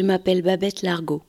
Je m'appelle Babette Largot.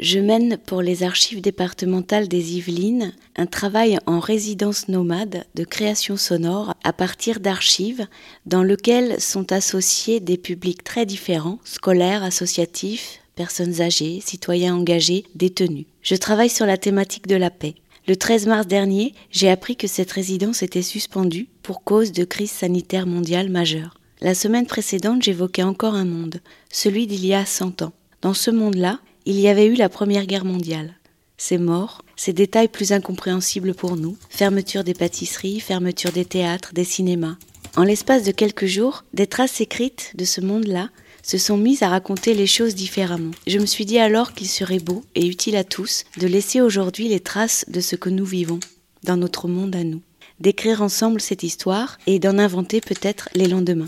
Je mène pour les archives départementales des Yvelines un travail en résidence nomade de création sonore à partir d'archives dans lequel sont associés des publics très différents, scolaires, associatifs, personnes âgées, citoyens engagés, détenus. Je travaille sur la thématique de la paix. Le 13 mars dernier, j'ai appris que cette résidence était suspendue pour cause de crise sanitaire mondiale majeure. La semaine précédente, j'évoquais encore un monde, celui d'il y a 100 ans. Dans ce monde-là, il y avait eu la Première Guerre mondiale. Ces morts, ces détails plus incompréhensibles pour nous, fermeture des pâtisseries, fermeture des théâtres, des cinémas. En l'espace de quelques jours, des traces écrites de ce monde-là se sont mises à raconter les choses différemment. Je me suis dit alors qu'il serait beau et utile à tous de laisser aujourd'hui les traces de ce que nous vivons dans notre monde à nous, d'écrire ensemble cette histoire et d'en inventer peut-être les lendemains.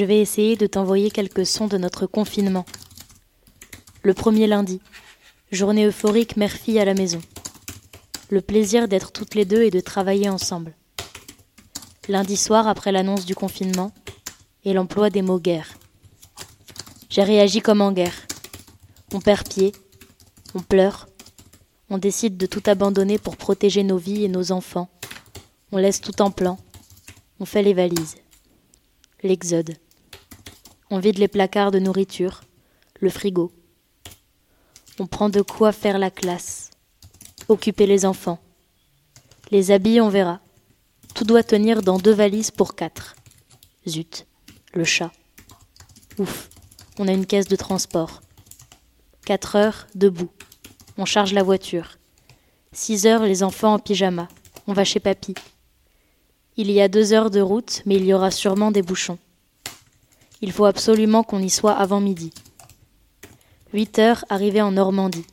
Je vais essayer de t'envoyer quelques sons de notre confinement. Le premier lundi, journée euphorique mère-fille à la maison. Le plaisir d'être toutes les deux et de travailler ensemble. Lundi soir après l'annonce du confinement et l'emploi des mots guerre. J'ai réagi comme en guerre. On perd pied, on pleure, on décide de tout abandonner pour protéger nos vies et nos enfants. On laisse tout en plan, on fait les valises l'exode. On vide les placards de nourriture, le frigo. On prend de quoi faire la classe, occuper les enfants. Les habits, on verra. Tout doit tenir dans deux valises pour quatre. Zut, le chat. Ouf, on a une caisse de transport. Quatre heures, debout. On charge la voiture. Six heures, les enfants en pyjama. On va chez papy. Il y a deux heures de route, mais il y aura sûrement des bouchons. Il faut absolument qu'on y soit avant midi. Huit heures, arrivée en Normandie.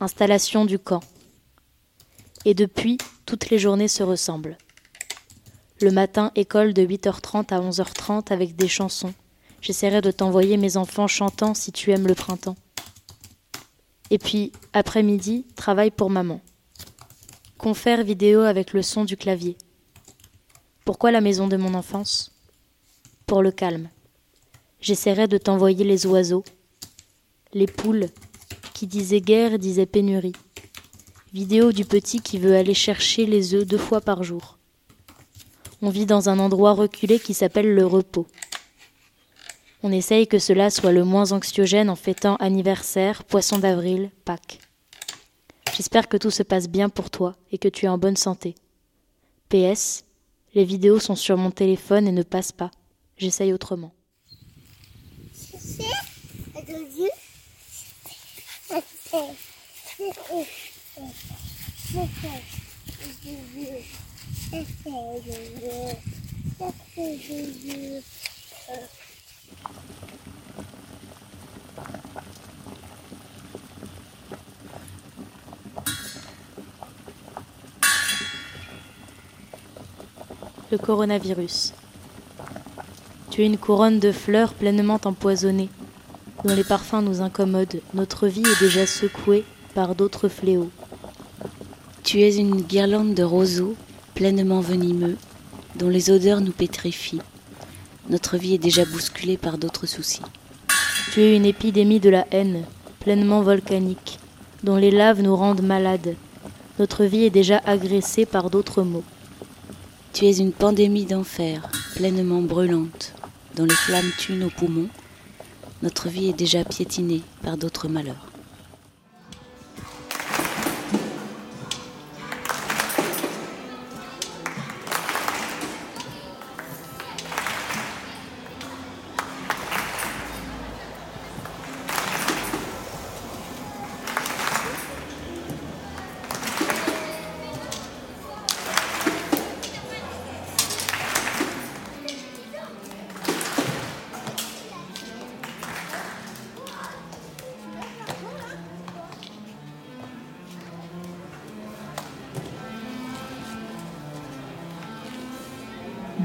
Installation du camp. Et depuis, toutes les journées se ressemblent. Le matin, école de 8h30 à 11h30 avec des chansons. J'essaierai de t'envoyer mes enfants chantant si tu aimes le printemps. Et puis, après-midi, travail pour maman. Confère vidéo avec le son du clavier. Pourquoi la maison de mon enfance? Pour le calme. J'essaierai de t'envoyer les oiseaux, les poules, qui disaient guerre disaient pénurie. Vidéo du petit qui veut aller chercher les œufs deux fois par jour. On vit dans un endroit reculé qui s'appelle le repos. On essaye que cela soit le moins anxiogène en fêtant anniversaire, poisson d'avril, Pâques. J'espère que tout se passe bien pour toi et que tu es en bonne santé. PS, les vidéos sont sur mon téléphone et ne passent pas. J'essaye autrement. le coronavirus. Tu es une couronne de fleurs pleinement empoisonnée, dont les parfums nous incommodent. Notre vie est déjà secouée par d'autres fléaux. Tu es une guirlande de roseaux pleinement venimeux, dont les odeurs nous pétrifient. Notre vie est déjà bousculée par d'autres soucis. Tu es une épidémie de la haine, pleinement volcanique, dont les laves nous rendent malades. Notre vie est déjà agressée par d'autres maux. Tu es une pandémie d'enfer, pleinement brûlante, dont les flammes tuent nos poumons. Notre vie est déjà piétinée par d'autres malheurs.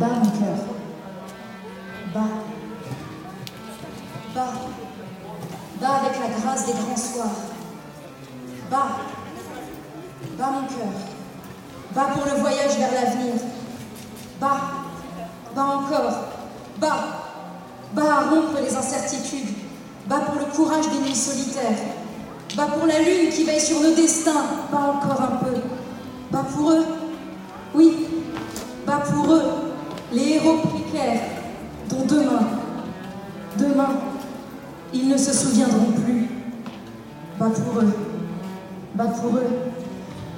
Bas. Bas. Bas avec la grâce des grands soirs. Bas. Bas mon cœur. Bas pour le voyage vers l'avenir. Bas. Bas encore. Bas. Bas à rompre les incertitudes. Bas pour le courage des nuits solitaires. Bas pour la lune qui veille sur nos destins. Bas encore un peu. Bas pour eux.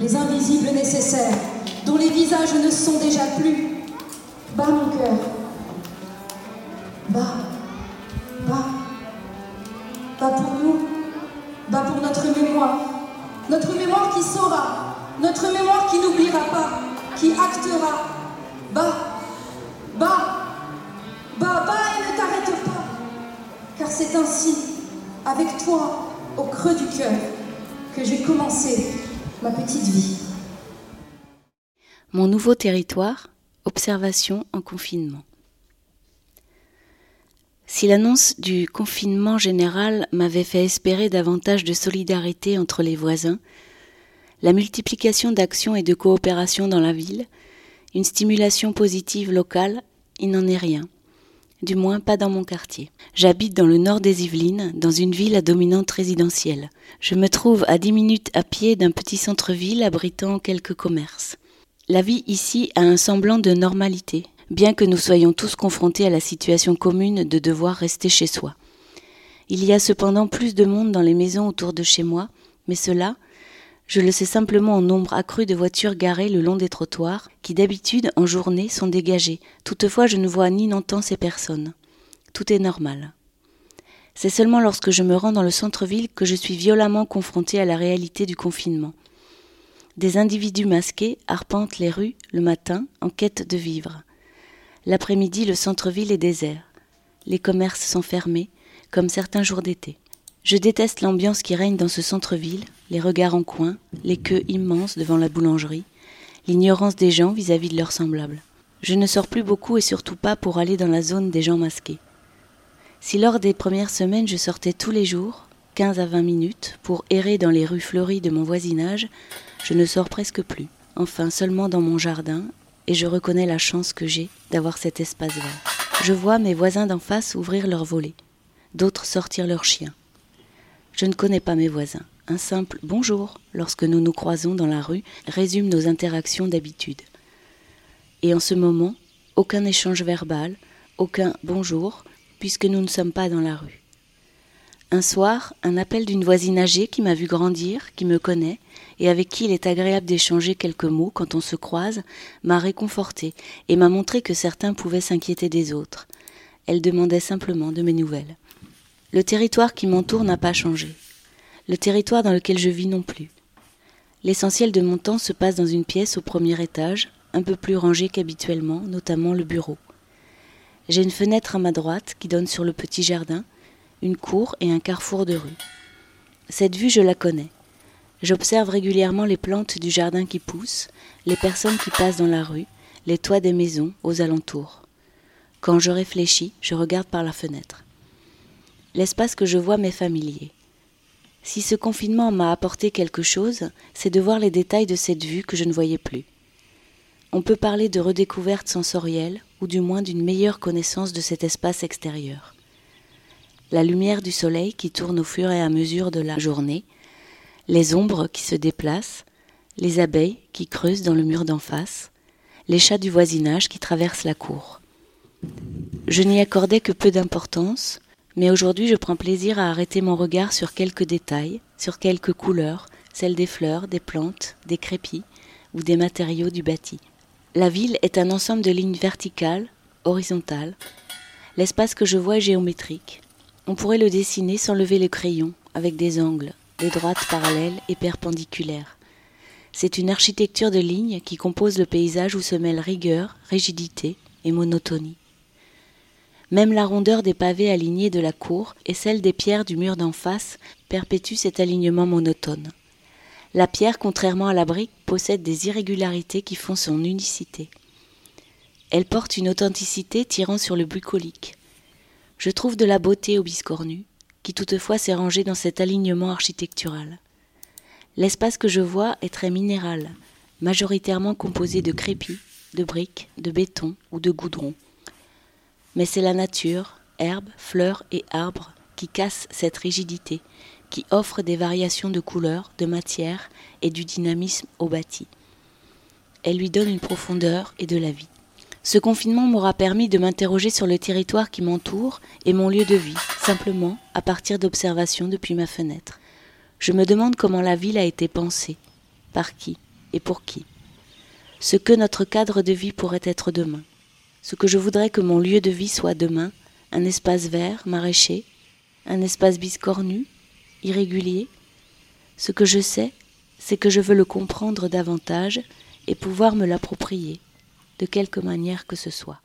Les invisibles nécessaires dont les visages ne sont déjà plus. Bas mon cœur. Bas. Bas. Bas pour nous. Bas pour notre mémoire. Notre mémoire qui saura. Notre mémoire qui n'oubliera pas. Qui actera. Bas. Bas. Bas, bas et ne t'arrête pas. Car c'est ainsi, avec toi, au creux du cœur, que j'ai commencé petite vie. Mon nouveau territoire, observation en confinement. Si l'annonce du confinement général m'avait fait espérer davantage de solidarité entre les voisins, la multiplication d'actions et de coopération dans la ville, une stimulation positive locale, il n'en est rien. Du moins pas dans mon quartier. J'habite dans le nord des Yvelines, dans une ville à dominante résidentielle. Je me trouve à dix minutes à pied d'un petit centre-ville abritant quelques commerces. La vie ici a un semblant de normalité, bien que nous soyons tous confrontés à la situation commune de devoir rester chez soi. Il y a cependant plus de monde dans les maisons autour de chez moi, mais cela, je le sais simplement en nombre accru de voitures garées le long des trottoirs, qui d'habitude en journée sont dégagées. Toutefois, je ne vois ni n'entends ces personnes. Tout est normal. C'est seulement lorsque je me rends dans le centre-ville que je suis violemment confronté à la réalité du confinement. Des individus masqués arpentent les rues le matin en quête de vivre. L'après-midi, le centre-ville est désert. Les commerces sont fermés, comme certains jours d'été. Je déteste l'ambiance qui règne dans ce centre-ville, les regards en coin, les queues immenses devant la boulangerie, l'ignorance des gens vis-à-vis de leurs semblables. Je ne sors plus beaucoup et surtout pas pour aller dans la zone des gens masqués. Si lors des premières semaines je sortais tous les jours, 15 à 20 minutes, pour errer dans les rues fleuries de mon voisinage, je ne sors presque plus, enfin seulement dans mon jardin, et je reconnais la chance que j'ai d'avoir cet espace vert. Je vois mes voisins d'en face ouvrir leurs volets, d'autres sortir leurs chiens. Je ne connais pas mes voisins. Un simple bonjour lorsque nous nous croisons dans la rue résume nos interactions d'habitude. Et en ce moment, aucun échange verbal, aucun bonjour, puisque nous ne sommes pas dans la rue. Un soir, un appel d'une voisine âgée qui m'a vu grandir, qui me connaît, et avec qui il est agréable d'échanger quelques mots quand on se croise, m'a réconforté et m'a montré que certains pouvaient s'inquiéter des autres. Elle demandait simplement de mes nouvelles. Le territoire qui m'entoure n'a pas changé. Le territoire dans lequel je vis non plus. L'essentiel de mon temps se passe dans une pièce au premier étage, un peu plus rangée qu'habituellement, notamment le bureau. J'ai une fenêtre à ma droite qui donne sur le petit jardin, une cour et un carrefour de rue. Cette vue, je la connais. J'observe régulièrement les plantes du jardin qui poussent, les personnes qui passent dans la rue, les toits des maisons aux alentours. Quand je réfléchis, je regarde par la fenêtre. L'espace que je vois m'est familier. Si ce confinement m'a apporté quelque chose, c'est de voir les détails de cette vue que je ne voyais plus. On peut parler de redécouverte sensorielle, ou du moins d'une meilleure connaissance de cet espace extérieur. La lumière du soleil qui tourne au fur et à mesure de la journée, les ombres qui se déplacent, les abeilles qui creusent dans le mur d'en face, les chats du voisinage qui traversent la cour. Je n'y accordais que peu d'importance, mais aujourd'hui je prends plaisir à arrêter mon regard sur quelques détails, sur quelques couleurs, celles des fleurs, des plantes, des crépis ou des matériaux du bâti. La ville est un ensemble de lignes verticales, horizontales. L'espace que je vois est géométrique. On pourrait le dessiner sans lever le crayon, avec des angles, des droites parallèles et perpendiculaires. C'est une architecture de lignes qui compose le paysage où se mêlent rigueur, rigidité et monotonie. Même la rondeur des pavés alignés de la cour et celle des pierres du mur d'en face perpétue cet alignement monotone. La pierre, contrairement à la brique, possède des irrégularités qui font son unicité. Elle porte une authenticité tirant sur le bucolique, Je trouve de la beauté au biscornu, qui toutefois s'est rangé dans cet alignement architectural. L'espace que je vois est très minéral, majoritairement composé de crépis, de briques, de béton ou de goudron. Mais c'est la nature, herbes, fleurs et arbres qui cassent cette rigidité, qui offre des variations de couleurs, de matière et du dynamisme au bâti. Elle lui donne une profondeur et de la vie. Ce confinement m'aura permis de m'interroger sur le territoire qui m'entoure et mon lieu de vie, simplement à partir d'observations depuis ma fenêtre. Je me demande comment la ville a été pensée, par qui et pour qui. Ce que notre cadre de vie pourrait être demain. Ce que je voudrais que mon lieu de vie soit demain, un espace vert, maraîcher, un espace biscornu, irrégulier. Ce que je sais, c'est que je veux le comprendre davantage et pouvoir me l'approprier, de quelque manière que ce soit.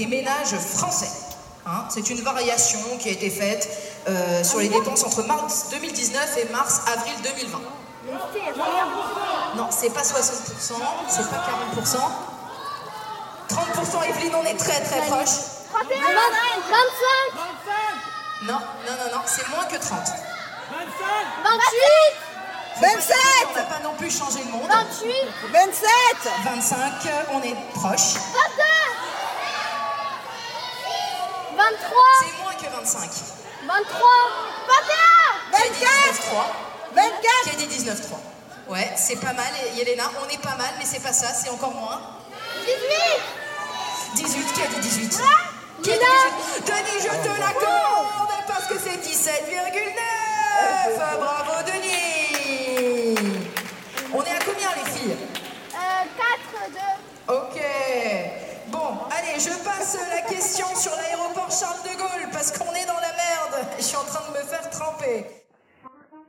Des ménages français. Hein. C'est une variation qui a été faite euh, sur les dépenses entre mars 2019 et mars-avril 2020. Non, c'est pas 60%, c'est pas 40%. 30% Evelyne, on est très très proche. 25 Non, non, non, non, c'est moins que 30. 25 28 27 On n'a pas non plus changé le monde. 28 27 25, on est proche. 22 23 C'est moins que 25. 23 21 Qui a dit 19,3 24 Qui a dit 19,3 Ouais, c'est pas mal, Yelena, on est pas mal, mais c'est pas ça, c'est encore moins. 18 18, qui a dit 18 Qui a dit Lila 18 Denis, je te l'accorde Parce que c'est 17,9 Bravo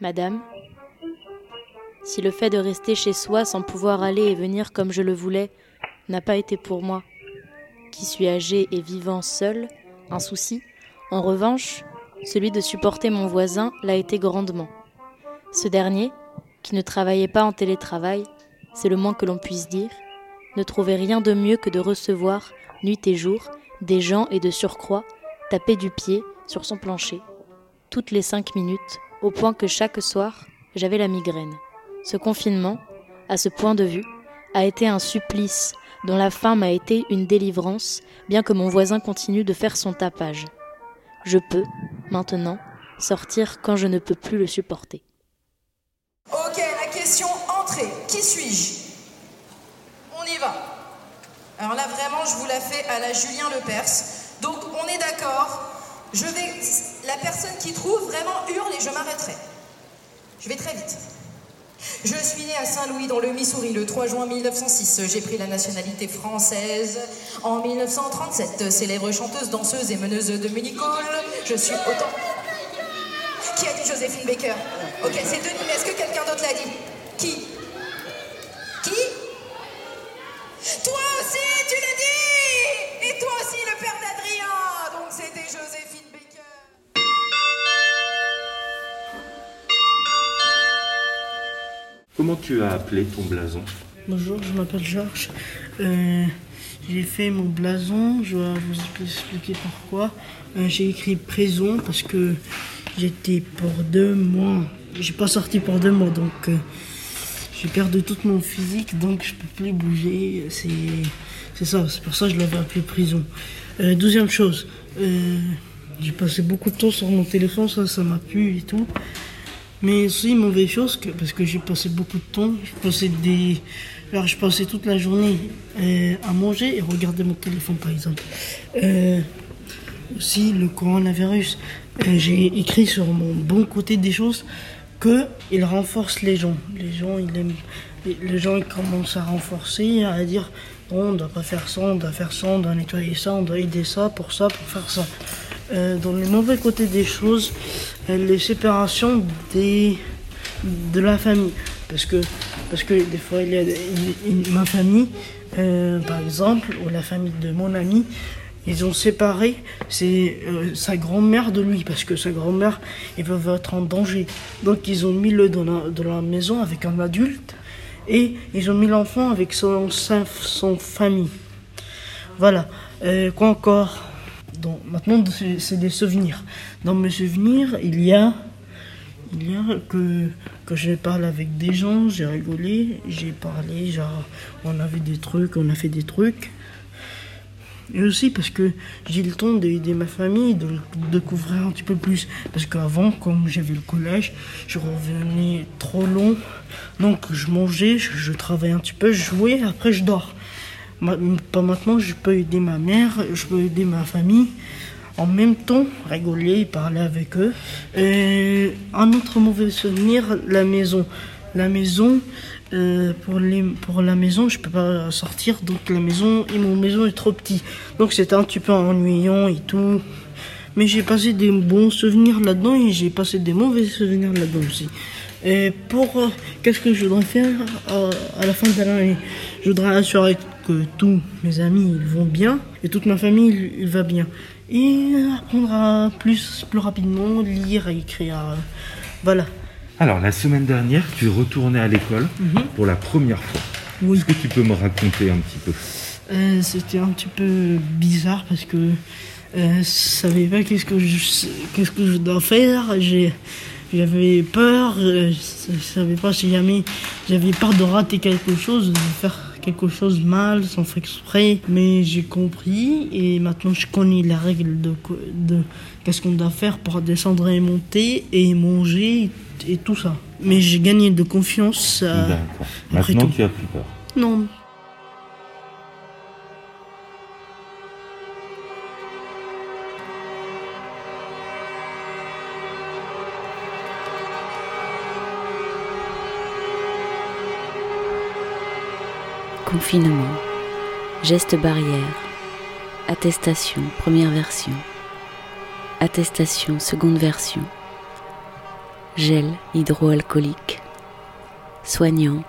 Madame, si le fait de rester chez soi sans pouvoir aller et venir comme je le voulais n'a pas été pour moi, qui suis âgé et vivant seul, un souci, en revanche, celui de supporter mon voisin l'a été grandement. Ce dernier, qui ne travaillait pas en télétravail, c'est le moins que l'on puisse dire, ne trouvait rien de mieux que de recevoir, nuit et jour, des gens et de surcroît, taper du pied sur son plancher, toutes les cinq minutes, au point que chaque soir, j'avais la migraine. Ce confinement, à ce point de vue, a été un supplice dont la fin m'a été une délivrance, bien que mon voisin continue de faire son tapage. Je peux, maintenant, sortir quand je ne peux plus le supporter. Ok, la question entrée. Qui suis-je? On y va. Alors là, vraiment, je vous la fais à la Julien Lepers. Donc, on est d'accord. Je vais. La personne qui trouve vraiment hurle et je m'arrêterai. Je vais très vite. Je suis née à Saint-Louis dans le Missouri le 3 juin 1906. J'ai pris la nationalité française en 1937. Célèbre chanteuse, danseuse et meneuse de Municole. Je suis autant. Qui a dit Joséphine Baker? Ok, c'est Denis, mais est-ce que quelqu'un d'autre l'a dit? Qui Qui? Comment tu as appelé ton blason Bonjour, je m'appelle Georges. Euh, j'ai fait mon blason, je vais vous expliquer pourquoi. Euh, j'ai écrit prison parce que j'étais pour deux mois. J'ai pas sorti pour deux mois, donc euh, j'ai perdu tout mon physique, donc je peux plus bouger. C'est, c'est ça, c'est pour ça que je l'avais appelé prison. Deuxième chose, j'ai passé beaucoup de temps sur mon téléphone, ça, ça m'a plu et tout. Mais aussi, mauvaise chose, que, parce que j'ai passé beaucoup de temps, je passais des... Alors, toute la journée euh, à manger et regarder mon téléphone, par exemple. Euh, aussi, le coronavirus, euh, j'ai écrit sur mon bon côté des choses que il renforce les gens. Les gens, ils les gens ils commencent à renforcer, à dire on doit pas faire ça, on doit faire ça, on doit nettoyer ça, on doit aider ça pour ça, pour faire ça. Euh, dans les mauvais côtés des choses, euh, les séparations de la famille. Parce que, parce que des fois, il y a ma famille, euh, par exemple, ou la famille de mon ami, ils ont séparé sa grand-mère de lui, parce que sa grand-mère, ils peuvent être en danger. Donc ils ont mis le dans la, dans la maison avec un adulte, et ils ont mis l'enfant avec son, sa- son famille. Voilà. Quoi encore? Maintenant, c'est- des souvenirs. Dans mes souvenirs, il y a, il y a que, que j'ai parlé avec des gens, j'ai rigolé, j'ai parlé, genre, on avait des trucs, on a fait des trucs. Et aussi parce que j'ai le temps d'aider ma famille, de découvrir un petit peu plus. Parce qu'avant, comme j'avais le collège, je revenais trop long. Donc je mangeais, je, je travaillais un petit peu, je jouais, après je dors. Pas maintenant, je peux aider ma mère, je peux aider ma famille. En même temps, rigoler, parler avec eux. Un autre mauvais souvenir, la maison. La maison, euh, pour, la maison, je peux pas sortir, donc la maison, et mon maison est trop petit. Donc c'était un petit peu ennuyant et tout. Mais j'ai passé des bons souvenirs là-dedans et j'ai passé des mauvais souvenirs là-dedans aussi. Et pour euh, qu'est-ce que je voudrais faire euh, à la fin de l'année? Je voudrais assurer que tous mes amis ils vont bien et toute ma famille il, il va bien. Et apprendre à plus, plus rapidement, lire et écrire. Voilà. Alors, la semaine dernière, tu retournais à l'école pour la première fois. Oui. Est-ce que tu peux me raconter un petit peu? Euh, C'était un petit peu bizarre parce que euh, je savais pas qu'est-ce que je qu'est-ce que je dois faire. J'ai j'avais peur. euh, Je, je savais pas si jamais j'avais peur de rater quelque chose, de faire quelque chose mal sans faire exprès. Mais j'ai compris et maintenant je connais la règle de de qu'est-ce qu'on doit faire pour descendre et monter et manger et, tout ça. Mais j'ai gagné de confiance. euh, D'accord. Maintenant, tout. tu as plus peur. non, Confinement. Geste barrière. Attestation, première version. Attestation, seconde version. Gel hydroalcoolique. Soignant.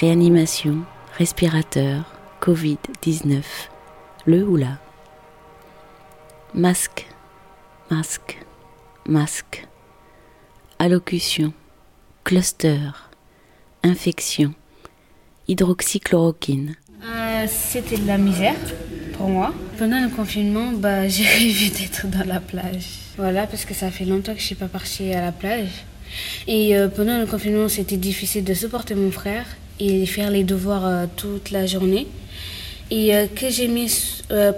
Réanimation. Respirateur. Covid-19. Le ou la. Masque. Masque. Masque. Allocution. Cluster. Infection. Hydroxychloroquine. Euh, C'était de la misère pour moi. Pendant le confinement, bah, j'ai rêvé d'être dans la plage. Voilà, parce que ça fait longtemps que je suis pas partie à la plage. Et euh, pendant le confinement, c'était difficile de supporter mon frère et faire les devoirs euh, toute la journée. Et que j'ai mis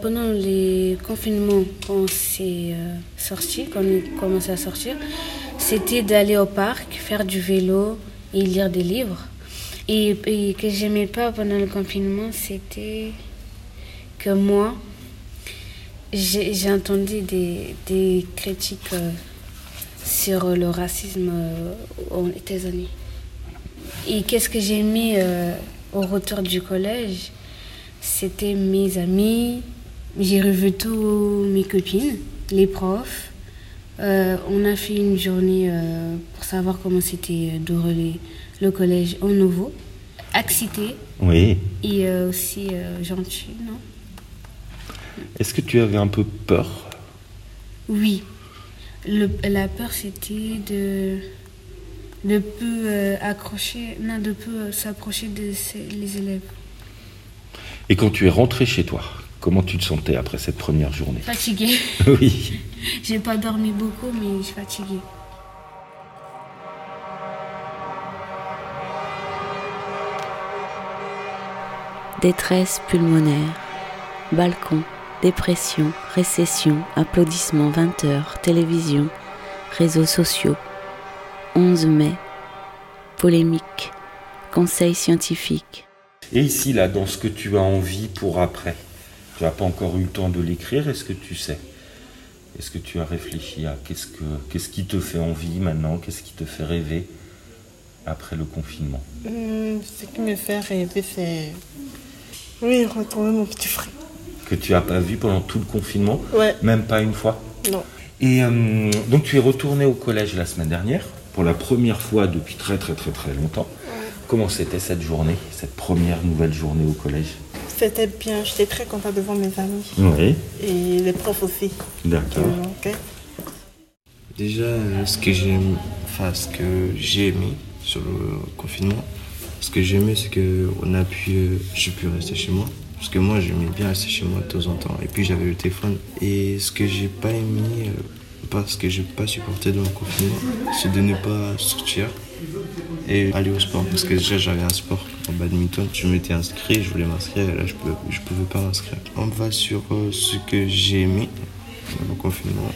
pendant les confinements, quand on s'est euh, sorti, quand on a commencé à sortir, c'était d'aller au parc, faire du vélo et lire des livres. Et, et que j'aimais pas pendant le confinement, c'était que moi, j'ai entendu des, des critiques euh, sur le racisme euh, aux États-Unis. Et qu'est-ce que j'ai aimé euh, au retour du collège? C'était mes amis, j'ai revu tous mes copines, les profs. On a fait une journée pour savoir comment c'était déroulé le collège au nouveau. Excité Oui. et euh, aussi euh, gentil, non? Est-ce que tu avais un peu peur? Oui. Le- la peur, c'était de de peu euh, accrocher, non, de peu s'approcher de ces- les élèves. Et quand tu es rentré chez toi, comment tu te sentais après cette première journée? Fatiguée. Oui. J'ai pas dormi beaucoup, mais je suis fatiguée. Détresse pulmonaire, balcon, dépression, récession, applaudissements 20 heures, télévision, réseaux sociaux. 11 mai, polémique, conseil scientifique. Et ici, là, dans ce que tu as envie pour après, tu n'as pas encore eu le temps de l'écrire, est-ce que tu sais? Est-ce que tu as réfléchi à qu'est-ce, que, qu'est-ce qui te fait envie maintenant? Qu'est-ce qui te fait rêver après le confinement? Hum, ce qui me fait rêver, c'est. Oui, retrouver mon petit frère. Que tu n'as pas vu pendant tout le confinement Ouais. Même pas une fois Non. Et euh, donc tu es retourné au collège la semaine dernière, pour la première fois depuis très très très très longtemps. Comment c'était cette journée, cette première nouvelle journée au collège? C'était bien, j'étais très contente de voir mes amis. Oui. Et les profs aussi. D'accord. Ok. Déjà, ce que j'aime, enfin, ce que j'ai aimé sur le confinement, ce que j'ai aimé, c'est que on a pu, euh, j'ai pu rester chez moi. Parce que moi, j'aimais bien rester chez moi de temps en temps. Et puis, j'avais le téléphone. Et ce que j'ai pas aimé, euh, parce que j'ai pas supporté dans le confinement, c'est de ne pas sortir et aller au sport. Parce que déjà, j'avais un sport en badminton. Je m'étais inscrit, je voulais m'inscrire. Et là, je pouvais, je pouvais pas m'inscrire. On va sur euh, ce que j'ai aimé dans le confinement.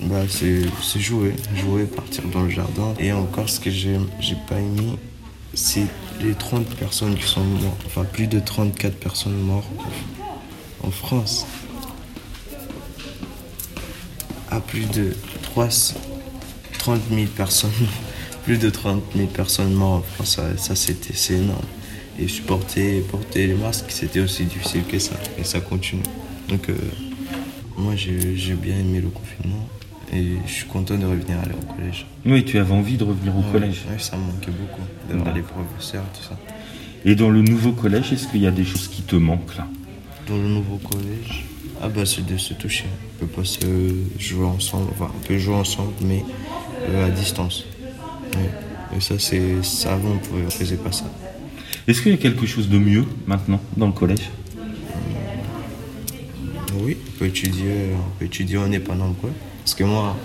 Bah, c'est c'est jouer, jouer, partir dans le jardin. Et encore, ce que j'ai j'ai pas aimé, c'est les 30 personnes qui sont mortes, enfin plus de 34 personnes mortes en France. À plus de 300, 30 000 personnes, plus de 30 000 personnes mortes en France, ça, ça, c'était c'est énorme. Et supporter, porter les masques, c'était aussi difficile que ça. Et ça continue. Donc, euh, moi, j'ai bien aimé le confinement. Et je suis content de revenir aller au collège. Oui, tu avais envie de revenir au collège. ouais, ça me manquait beaucoup. D'avoir Ouais. les professeurs, tout ça. Et dans le nouveau collège, est-ce qu'il y a des choses qui te manquent là? Dans le nouveau collège, ah bah c'est de se toucher. On peut pas se jouer ensemble, enfin on peut jouer ensemble, mais euh, à distance. Ouais. Et ça, c'est ça avant on on faisait pas ça. Est-ce qu'il y a quelque chose de mieux maintenant dans le collège? Oui, on peut étudier, on peut étudier, on n'est pas nombreux. Parce que moi,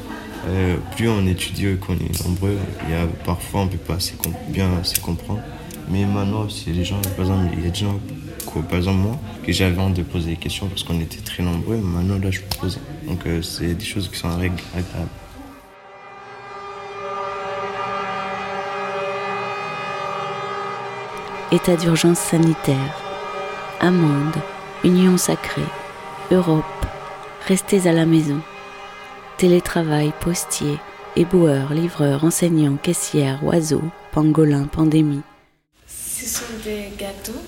euh, plus on étudie et qu'on est nombreux, y a, parfois on peut pas assez bien se comprendre. Mais maintenant, c'est les gens, par exemple, il y a des gens, par exemple moi, que j'avais honte de poser des questions parce qu'on était très nombreux, maintenant là je poser. Donc euh, c'est des choses qui sont rég- agréables. État d'urgence sanitaire, amende, union sacrée, Europe, restez à la maison, télétravail, postier, éboueur, livreur, enseignant, caissière, oiseau, pangolin, pandémie. Ce sont des gâteaux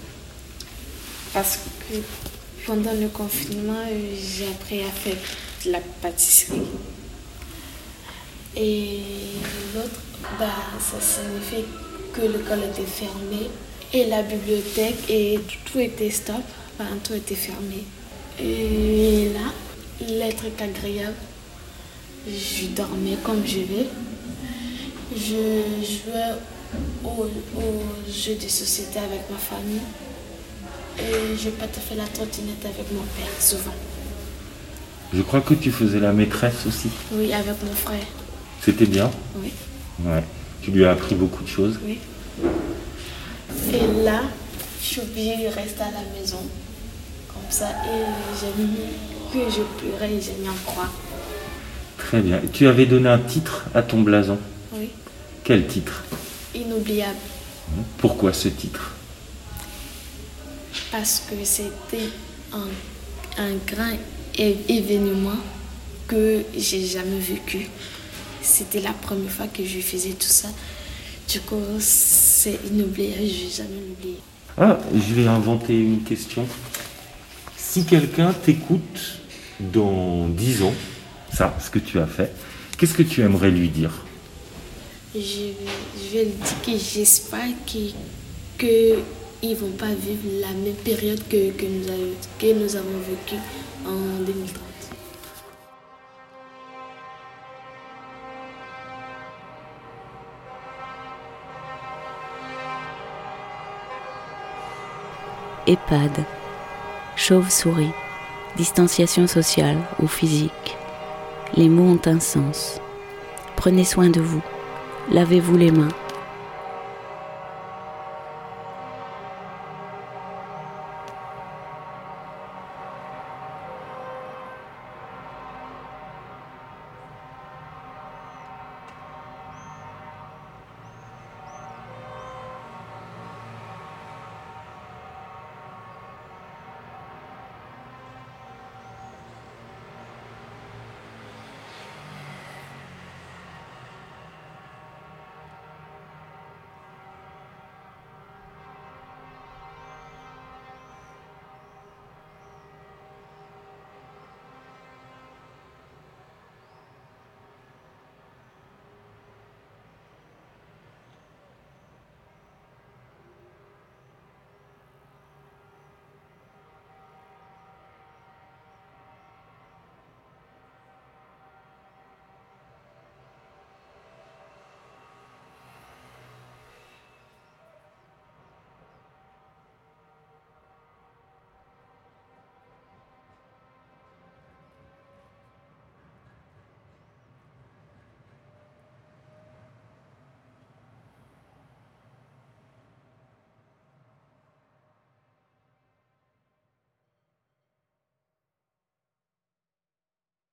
parce que pendant le confinement, euh, j'ai appris à faire de la pâtisserie. Et l'autre, bah, ça signifie que l'école était fermée et la bibliothèque et tout était stop, enfin, tout était fermé. Et là, les trucs agréables, je dormais comme je vais. Je jouais aux, aux jeux de société avec ma famille. Et je pas fait la trottinette avec mon père souvent. Je crois que tu faisais la maîtresse aussi. Oui, avec mon frère. C'était bien Oui. Ouais. Tu lui as appris beaucoup de choses. Oui. Et là, je suis obligée de rester à la maison. Comme ça. Et j'ai mis que je pleurais et j'ai mis en croix. Très bien. Tu avais donné un titre à ton blason. Oui. Quel titre? Inoubliable. Pourquoi ce titre? Parce que c'était un, un grand événement que j'ai jamais vécu. C'était la première fois que je faisais tout ça. Du coup, c'est inoubliable, je vais jamais l'oublier. Ah, je vais inventer une question. Si quelqu'un t'écoute dans 10 ans, ça, ce que tu as fait, qu'est-ce que tu aimerais lui dire? Je, je vais lui dire que j'espère qu'ils que ils vont pas vivre la même période que, que, nous, avons, que nous avons vécu en 2030. EHPAD, chauve-souris, distanciation sociale ou physique. Les mots ont un sens. Prenez soin de vous. Lavez-vous les mains.